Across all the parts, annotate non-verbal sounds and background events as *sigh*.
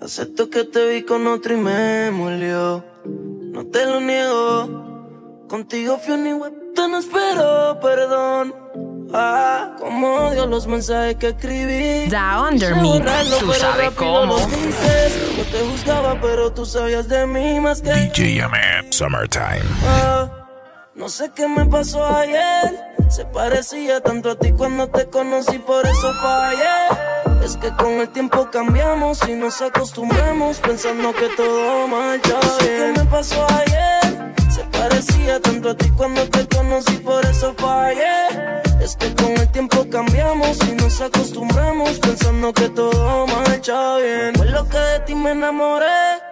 Acepto que te vi con otro y me molió. No te lo niego. Contigo fui un te no espero perdón. Ah, como odio los mensajes que escribí. Da Under Me, tú sabes cómo. Yo te juzgaba, pero tú sabías de mí más que. DJ Summertime. Ah, no sé qué me pasó ayer. Se parecía tanto a ti cuando te conocí, por eso fallé. Es que con el tiempo cambiamos y nos acostumbramos pensando que todo marcha bien. ¿Qué me pasó ayer? Se parecía tanto a ti cuando te conocí, por eso fallé. Es que con el tiempo cambiamos y nos acostumbramos pensando que todo marcha bien. Fue lo que de ti me enamoré.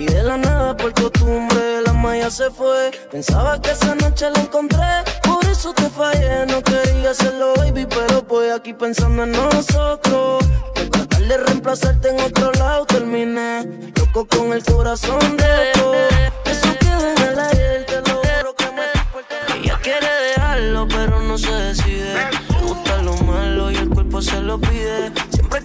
Y de la nada por costumbre la malla se fue. Pensaba que esa noche la encontré, por eso te fallé. No quería hacerlo, baby, pero voy aquí pensando en nosotros. Por tratar de reemplazarte en otro lado terminé loco con el corazón roto. Eso queda en el aire, te lo juro que me Ella quiere dejarlo, pero no se decide. Le gusta lo malo y el cuerpo se lo pide.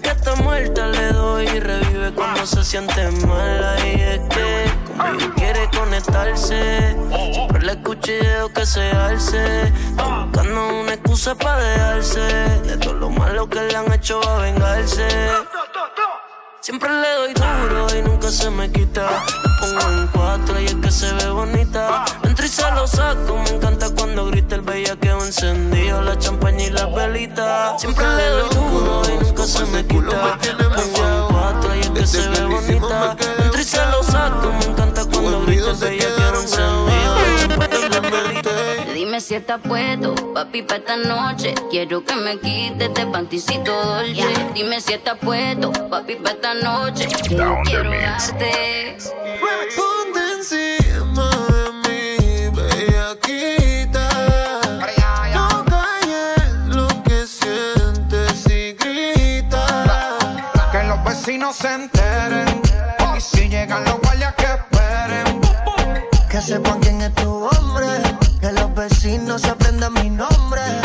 Que está muerta le doy y revive cuando se siente mala. Y es que conmigo quiere conectarse. Siempre le escucho y que se alce. buscando una excusa para dejarse. De todo lo malo que le han hecho a vengarse. Siempre le doy duro y nunca se me quita. La pongo en cuatro y es que se ve bonita. Entro y se lo saco, me encanta cuando grita el bellaqueo encendido, la champaña y las velitas. Siempre le doy duro y nunca se me quita. La pongo en cuatro y es que se ve bonita. Entro y se lo saco, me encanta cuando grita el bellaqueo encendido, si estás puesto, papi, para esta noche. Quiero que me quites este panticito dolce. Dime si estás puesto, papi, para esta noche. Quiero, quiero darte. Ponte encima de mí, bellaquita. No calles lo que sientes y grita. Que los vecinos se enteren. Y si llegan los guardias que esperen. Que sepan quién es tu hombre. Que los vecinos aprendan mi nombre.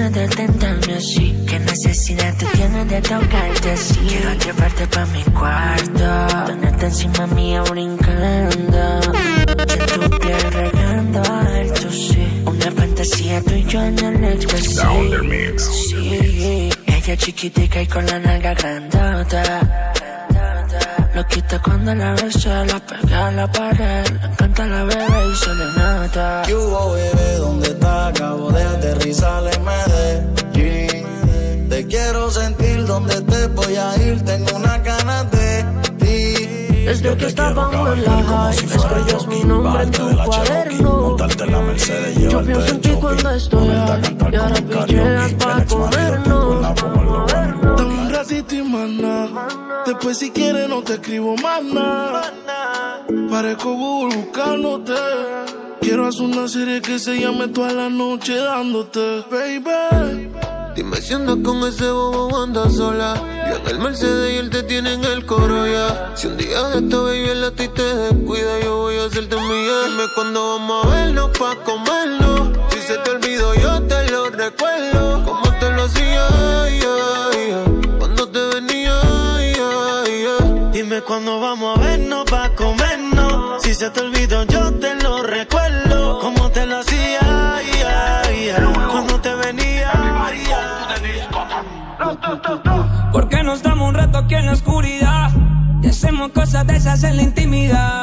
tienes de tentarme así. Qué necesidad tú tienes de tocarte así. Quiero llevarte pa' mi cuarto. Tenerte encima mía brincando. Que tu piel regando alto, sí. Una fantasía tú y yo en el éxtasis. Mix. Sí, ella chiquitica y con la nalga grandota. Lo quita cuando la besa, la pega a la pared. Le encanta la bebé y se le nota. ¿Qué hubo, bebé? ¿Dónde está? Acabo de aterrizar en Medellín. Te quiero sentir donde te voy a ir. Tengo una ganas de. Desde que estábamos en la high, escribías mi nombre en tu cuaderno. La Mercedes, Yo pienso en ti cuando estoy cantar Y ahora karaoke. llegas pa' comernos. Dame un ratito y nada. Después si quieres no te escribo más nada. Parezco Google buscándote. Quiero hacer una serie que se llame toda la noche dándote, baby. Dime si andas con ese bobo andas sola. Yo en el Mercedes y él te tiene en el coro ya. Si un día de esta baby el ti te descuida, yo voy a hacerte mía. Dime cuándo vamos a vernos pa' comernos. Si se te olvidó, yo te lo recuerdo. Como te lo hacía, cuando te venía, ay. Dime cuándo vamos a vernos pa' comernos. Si se te olvidó, yo te en la intimidad.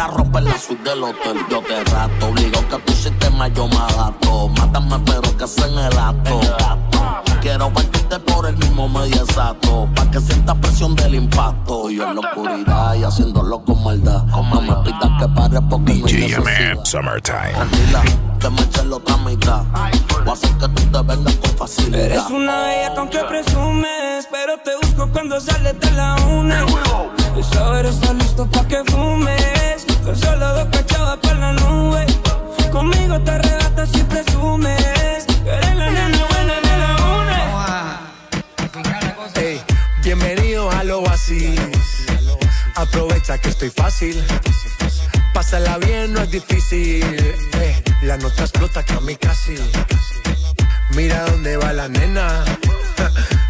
La bella que era romper la suite del hotel. Yo te rato, obligo que tu sistema yo me adapto. Mátame, pero que sea en el acto. Quiero partirte por el mismo medio exacto. Pa' que sienta presión del impacto. Y en la oscuridad y haciéndolo con maldad. No me pidas que pare porque no hay DJ Ahmed necesidad. Summertime. Tranquila, que me eche la otra mitad. Voy a hacer que tú te vengas con facilidad. Eres una bella con que presumes, pero te busco cuando sales de la una. Y saber está listo pa' que fumes, con solo dos cachavas por la nube. Conmigo te arrebatas y presumes, que eres la nena buena de la una. Ey, bienvenido a lo así. Aprovecha que estoy fácil. Pásala bien, no es difícil. Ey, la nota explota que a mí casi. Mira dónde va la nena. *laughs*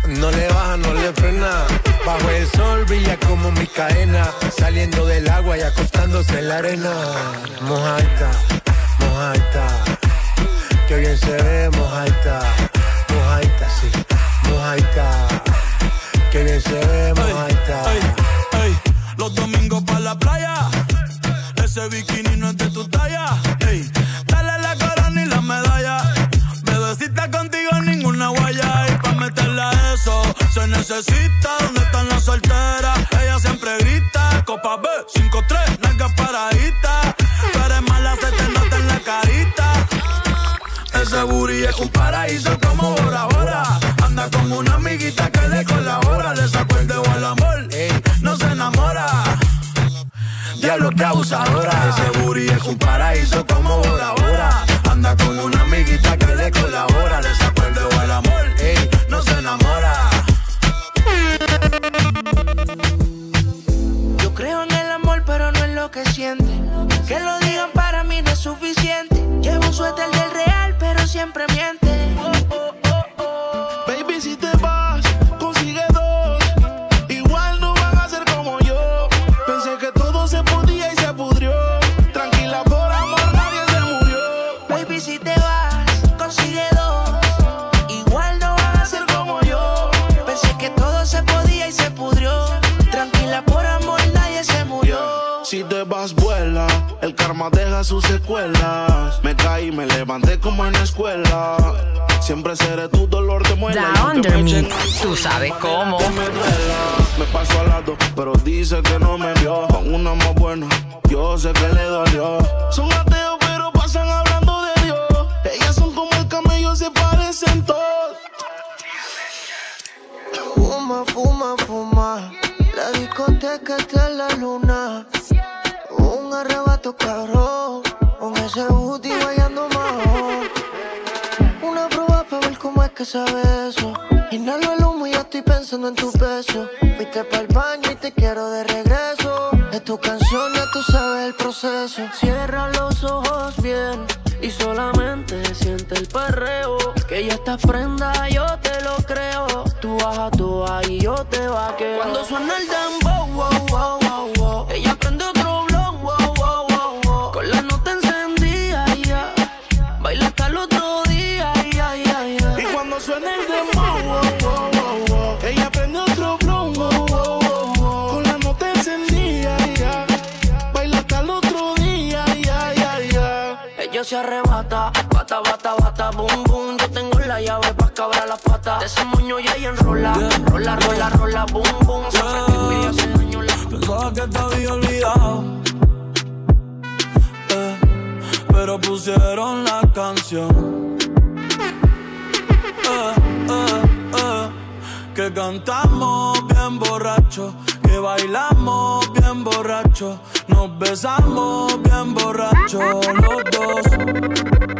No le baja, no le frena. Bajo el sol brilla como mi cadena. Saliendo del agua y acostándose en la arena. Mojaita, mojaita. Qué bien se ve, mojadita, mojadita, sí, mojadita. Qué bien se ve, mojadita. Los domingos para la playa, ese bikini no es de tu talla. Necesita. ¿Dónde están las solteras? Ella siempre grita. Copa B, 5-3, nalgas paraditas. Tú eres mala, se te nota en la carita. Ese booty es un paraíso como Bora Bora. Anda con una amiguita que le colabora. Le sacó el dedo al amor, no se enamora. Diablo que abusadora. Ese booty es un paraíso como Bora Bora. Anda con una amiguita que le colabora. Le sacó el dedo al amor, no se enamora. Que lo digan para mí no es suficiente. Llevo un suéter del real, pero siempre miente. Deja sus secuelas. Me caí, me levanté como en la escuela. Siempre seré tu dolor de muela. Da y Under me tú sabes cómo. me duela. Me paso al lado, pero dice que no me vio. Con una más buena, yo sé que le dolió. Son ateos, pero pasan hablando de Dios. Ellas son como el camello, se parecen todos. Fuma, fuma, fuma. La discoteca está en la luna. Un arrebato cabrón. Con ese booty guayando más. Una prueba para ver cómo es que sabe eso. Inhalo el humo y ya estoy pensando en tu peso. Fuiste para el baño y te quiero de regreso. Es tu canción, ya tú sabes el proceso. Cierra los ojos bien y solamente siente el perreo. Que ya estás prenda, yo te lo creo. Tú bajas tú y yo te vaqueo. Cuando suena el dembow, wow, wow, wow, wow. Ella bata, bata, bata, boom, boom. Yo tengo la llave pa' cabrar las patas. De ese moño ya y enrola, rola, rola, rola, boom, boom. Se prende y hace daño la Pensaba que te había olvidado. eh, pero pusieron la canción. Eh, eh, que cantamos bien borracho, que bailamos bien borracho, nos besamos bien borracho los dos.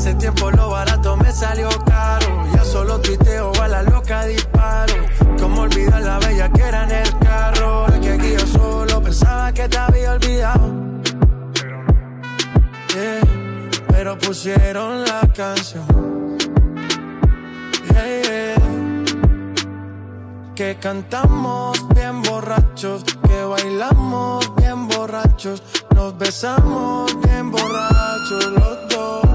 Hace tiempo lo barato me salió caro. Ya solo tuiteo a la loca disparo. Como olvidar la bella que era en el carro. Es que aquí yo solo pensaba que te había olvidado. Yeah, pero pusieron la canción. Yeah, yeah. Que cantamos bien borrachos, que bailamos bien borrachos, nos besamos bien borrachos los dos.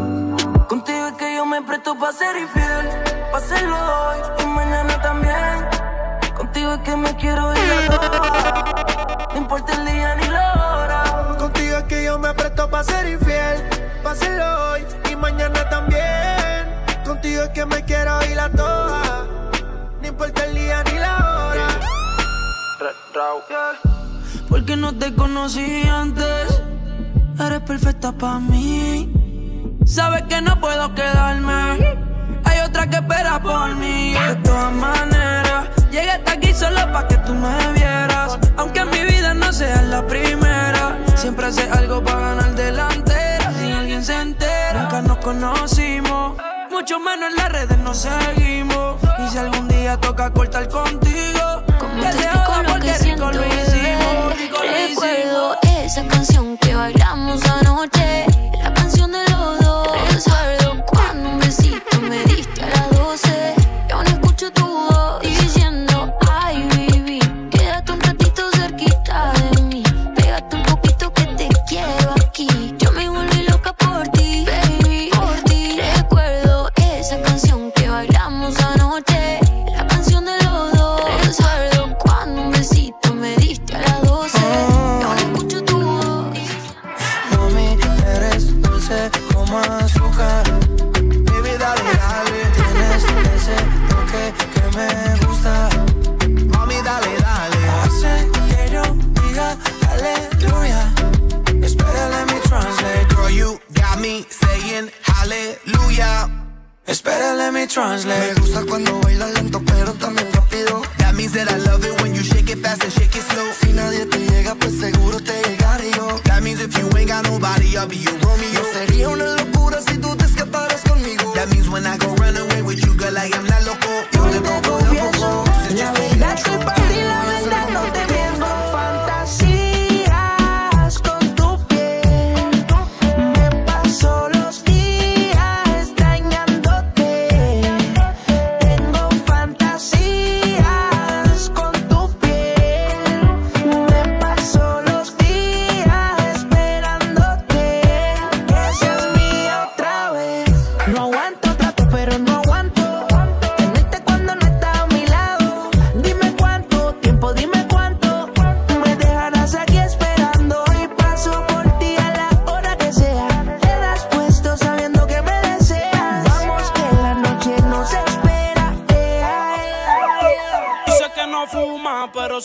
Pa' ser infiel, pa' hacerlo hoy y mañana también. Contigo es que me quiero ir a toa, no importa el día ni la hora. Contigo es que yo me presto pa' ser infiel, pa' hacerlo hoy y mañana también. Contigo es que me quiero ir a toa, no importa el día ni la hora. Porque no te conocí antes, eres perfecta pa' mí. Sabes que no puedo quedarme. Hay otra que espera por mí. De todas maneras, llegué hasta aquí solo para que tú me vieras. Aunque en mi vida no sea la primera, siempre hace algo para ganar delantera. Si alguien se entera, nunca nos conocimos. Mucho menos en las redes nos seguimos. Y si algún día toca cortar contigo, te joda porque rico lo hicimos. Rico lo Recuerdo hicimos. esa canción que bailamos anoche.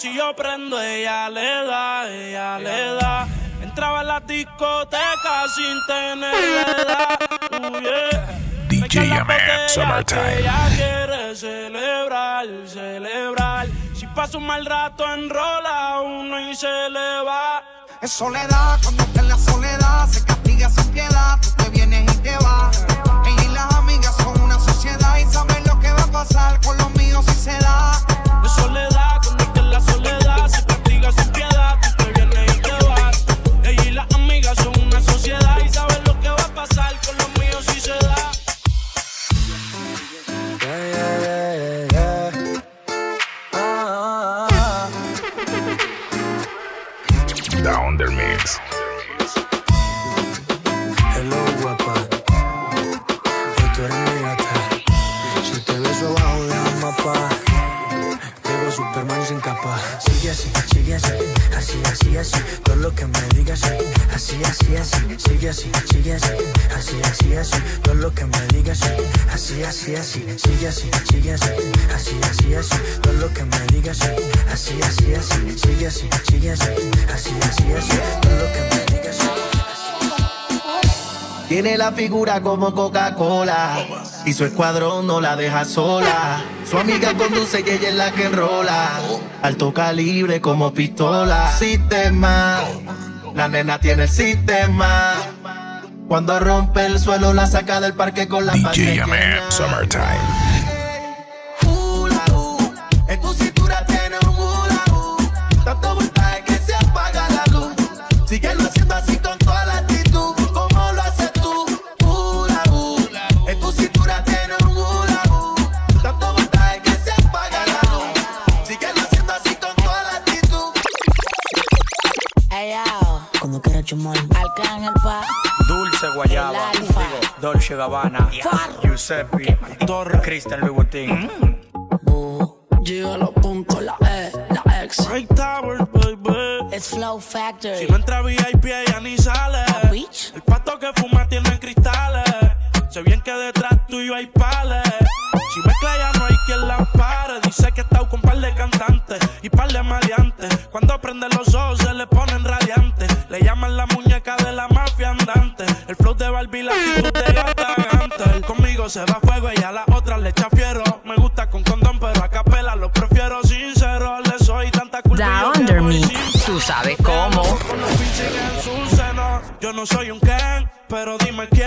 Si yo prendo, ella le da, ella le da. Entraba en la discoteca sin tener edad. Uh, yeah. DJ Yaman, Summertime. Ella quiere celebrar, celebrar. Si pasa un mal rato, enrola uno y se le va. Es soledad, cuando está en la soledad, se castiga sin piedad, tú te vienes y te vas. Ella y las amigas son una sociedad y saben lo que va a pasar con los míos si se da. De soledad, soledad, se castiga sin piedad. Así, así. Todo lo que me digas, sí. Así, así, así. Sigue así, sigue así. Así, así, así. Todo lo que me digas, sí. Así, así, así. Sigue así, sigue así. Así, así, así. Todo lo que me digas, sí. Así, así, así. Sigue así, sigue así. Así, así, así. Todo lo que me digas, sí. Tiene la figura como Coca-Cola y su escuadrón no la deja sola. Su amiga conduce y ella es la que enrola. Alto calibre como pistola. Sistema, la nena tiene el sistema. Cuando rompe el suelo la saca del parque con la DJ Summertime. Dolce Gabbana, Giuseppe, Torre, Cristian Louis Vuitton. Llega los puntos, la E, la X. Right Towers, baby. It's Flow Factory. Si no entra VIP, ella ni sale. Bitch. El pato que fuma tiene cristales. Sé bien que detrás tuyo hay pales. Si mezcla ya no hay quien la pare. Dice que está con par de cantantes y par de maleantes. Cuando prende los ojos se le ponen radiantes. Le llaman la muñeca de la mafia andante. El flow de Barbie, la *laughs* actitud se da fuego y a la otra le echa fiero. Me gusta con condón, pero a capela lo prefiero sincero. Le soy tanta culpa. Under me, tú sabes cómo. Yo no soy un can, pero dime quién.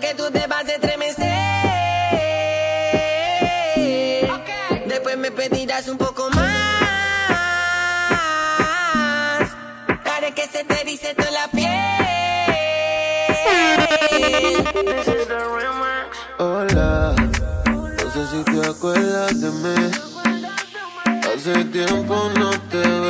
que tú te vas a estremecer. Después me pedirás un poco más. Haré que se te dice toda la piel. Hola, no sé si te acuerdas de mí. Hace tiempo no te veo.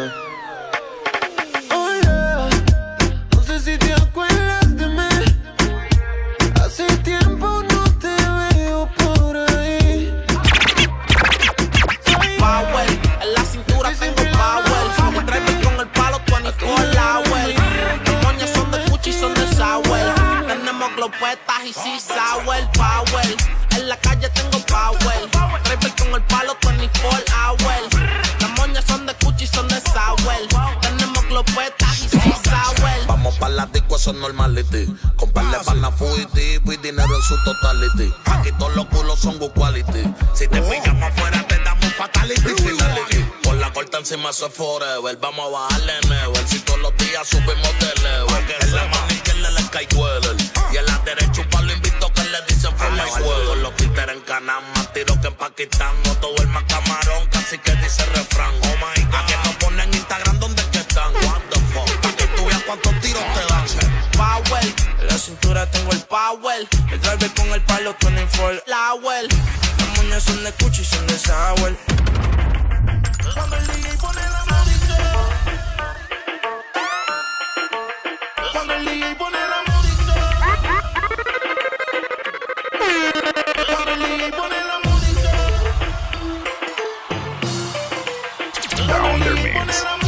totality. Aquí todos los culos son good quality. Si te pillamos afuera, te damos fatality. Finality. Por la corta encima, eso es forever. Vamos a bajarle never. Si todos los días subimos de level. Que es la mano izquierda el Y en la derecha un palo invito que le dicen for my Con los títeres en Canam, más tiro que en Pakistán. No todo el más camarón, casi que dice refrán. Oh my God. Aquí nos ponen Instagram donde que están. What the fuck. Para que tú veas cuántos tiros te dan power. En la cintura tengo el power. El driver con el palo 24 hour. Las moñas son de cuchi y son de sour. Cuando el DJ pone la música. Cuando el DJ pone la Down their means.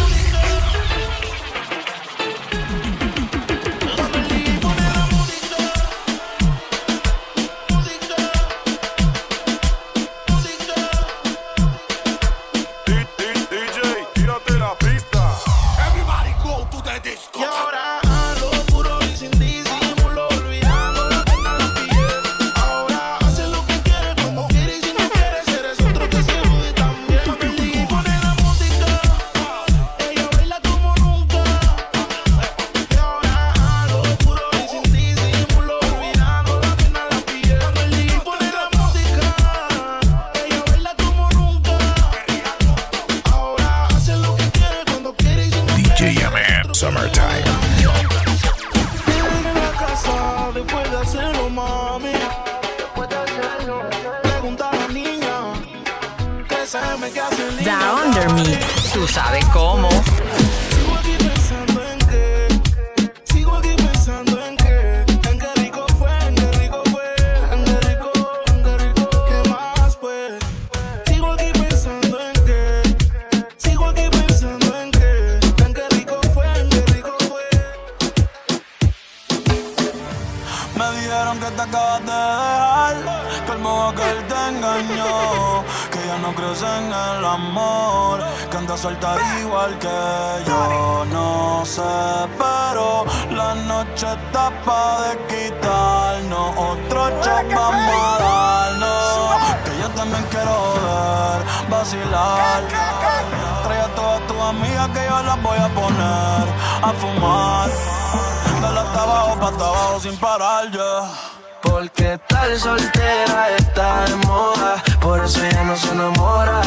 soltera está de moda, por eso ella no se enamora.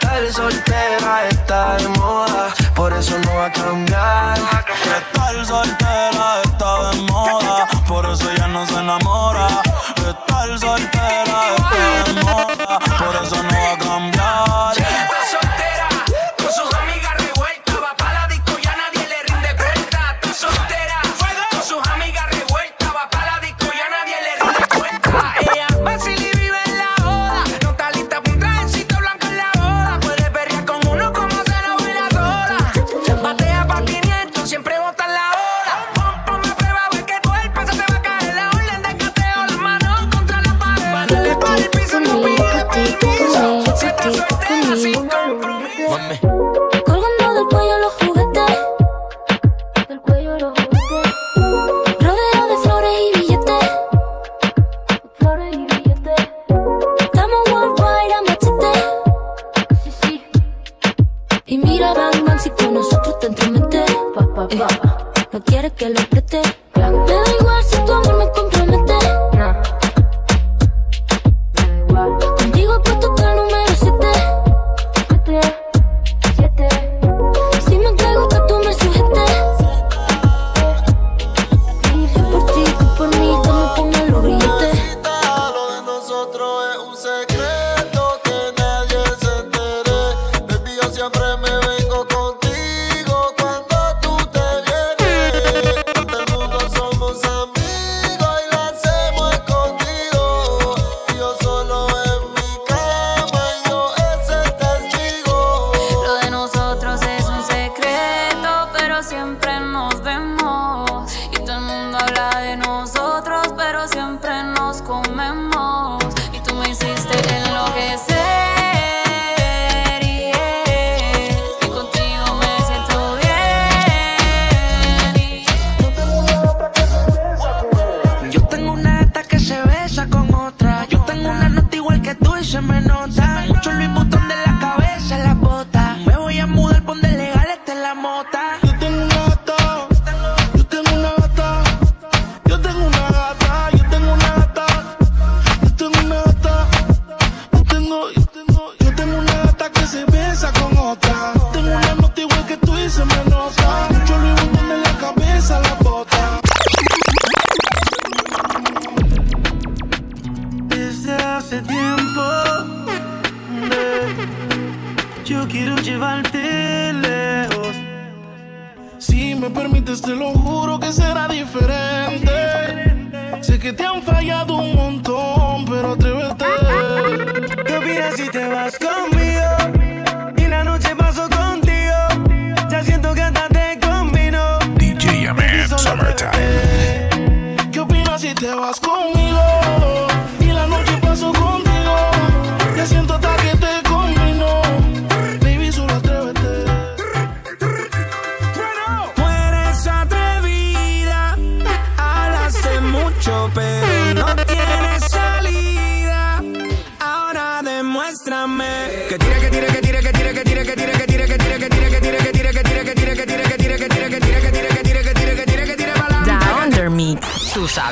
Tal soltera está de moda, por eso no va a cambiar. Estar soltera está de moda, por eso ella no se enamora. Estar soltera permites, te lo juro que será diferente. Sé que te han fallado un montón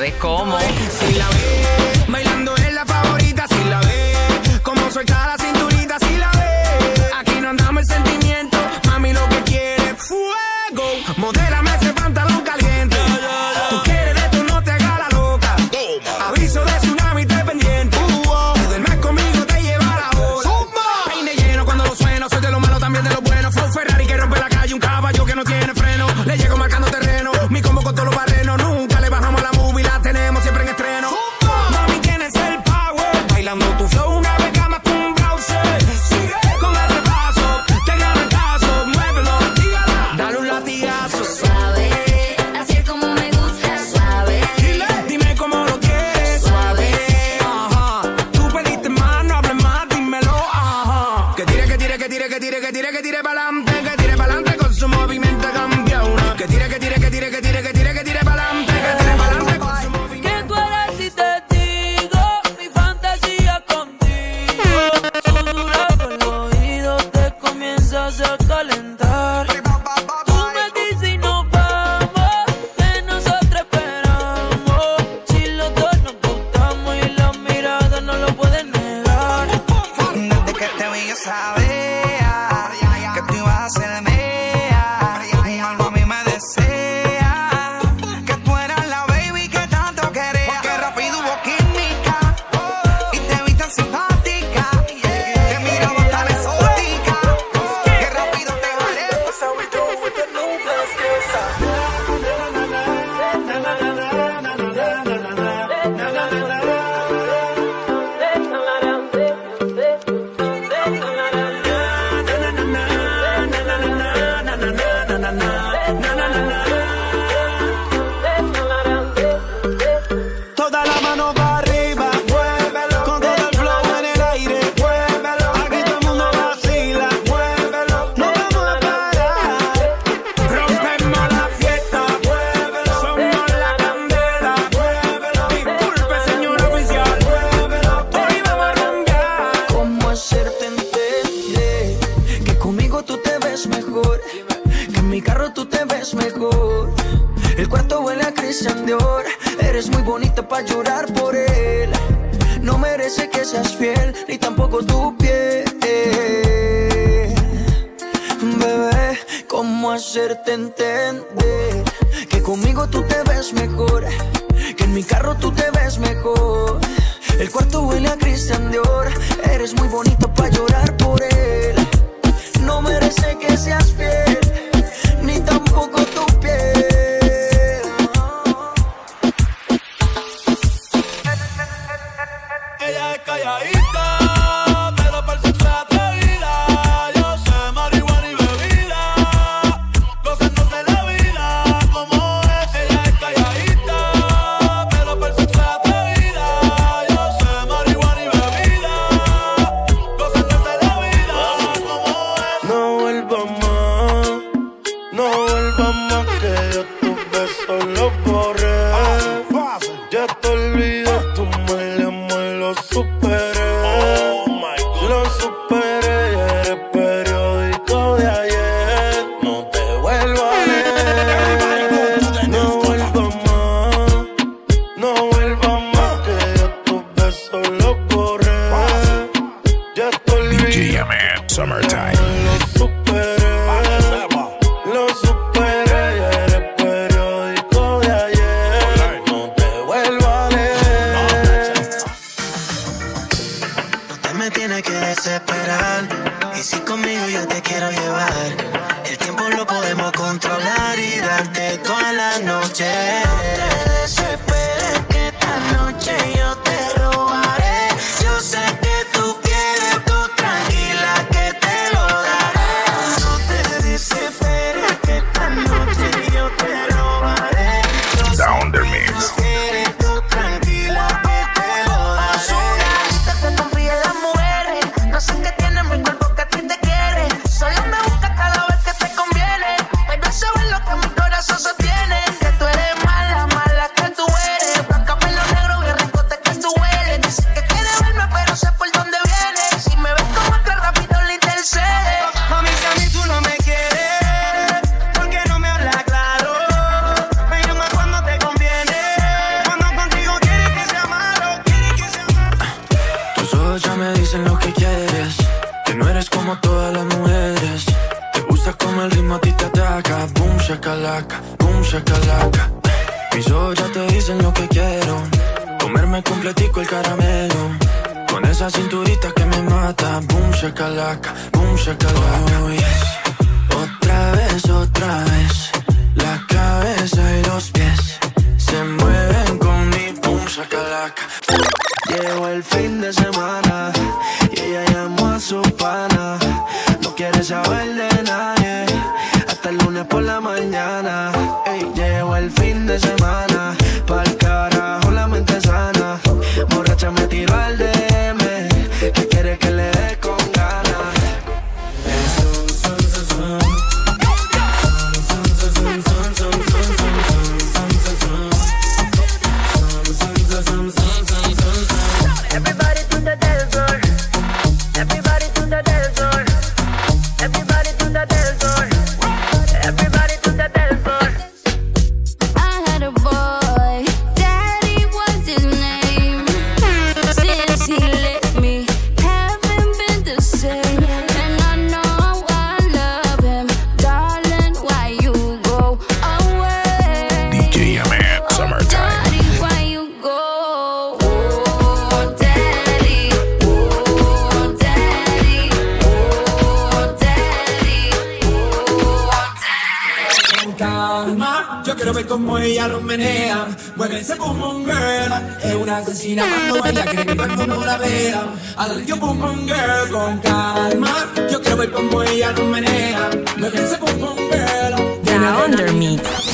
sabes cómo. quiere saber de nadie. Hasta el lunes por la mañana. Ey, llegó el fin de semana.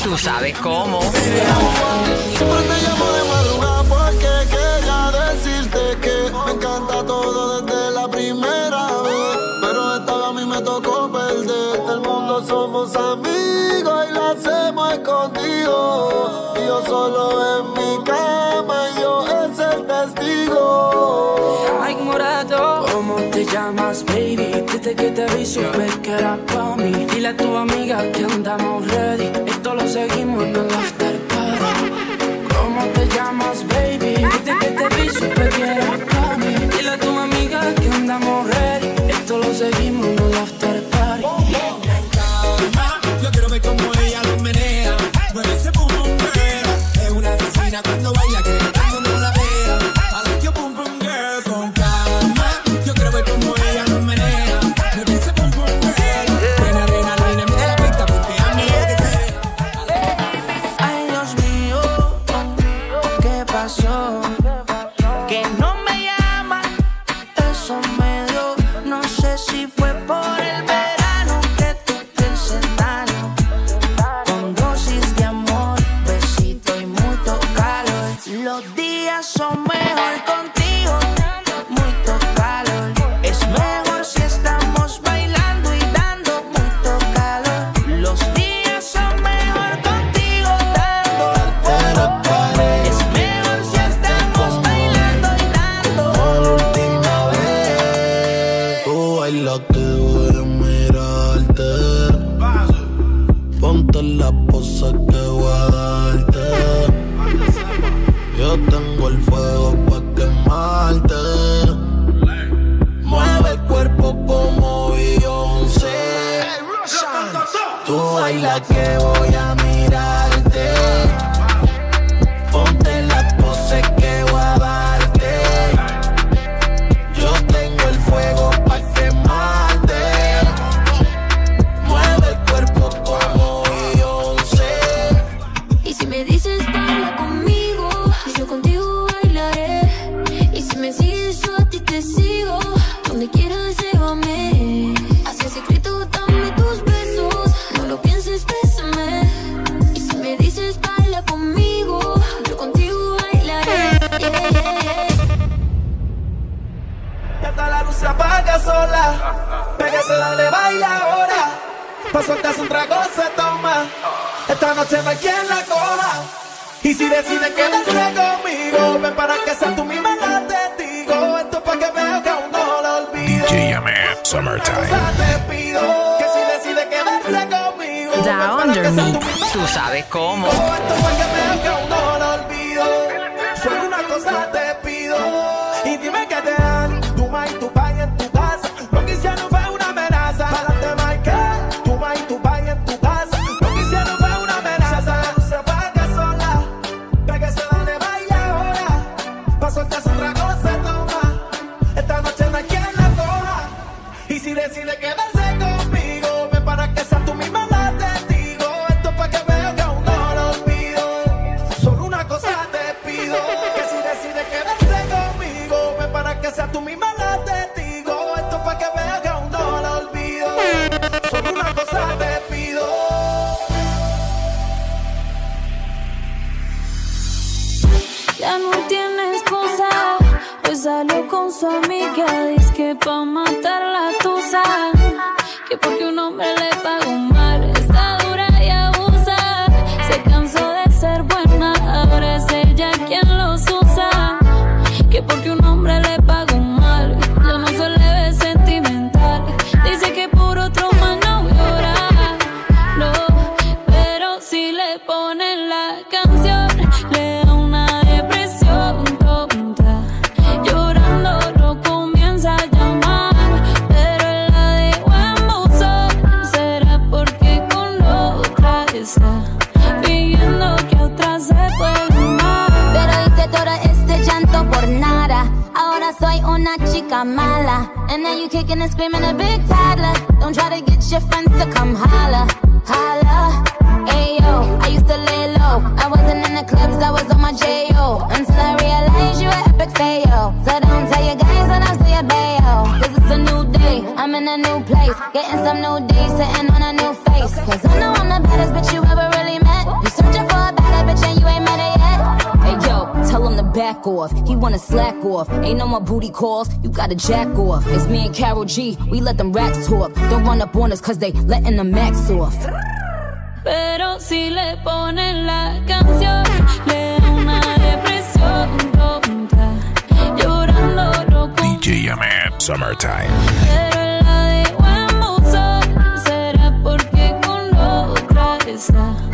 Tú sabes cómo. Siempre te llamo de madrugada porque quería decirte que me encanta todo desde la primera vez. Pero esta vez a mí me tocó perder. El mundo somos amigos y lo hacemos escondido. Y yo solo en mi cama y yo es el testigo. Ay, morado. ¿Cómo te llamas, baby? Desde que te vi supe que era para mí. Dile a tu amiga que andamos ready seguimos, no las Pégase, dale, baila ahora. Pa' soltarse un trago se toma. Esta noche no hay quien la coja. Y si decide quedarse conmigo, ven para que sea tú misma la testigo. Esto pa' que vea que aún no lo olvido. DJ Summertime. Te pido que si decide quedarse conmigo, Da Under Me, tú, sabes cómo. Esto pa' que vea que aún no lo olvido. Solo una cosa te pido. Y dime que te dan tu ma y tu wanna slack off. Ain't no more booty calls, you gotta jack off. It's me and Carol G, we let them racks talk. Don't run up on us cause they letting the max off. Pero si le ponen la canción, le una depresión tonta. Llorando no DJ Amet, Summertime. Pero la de será porque con otra está.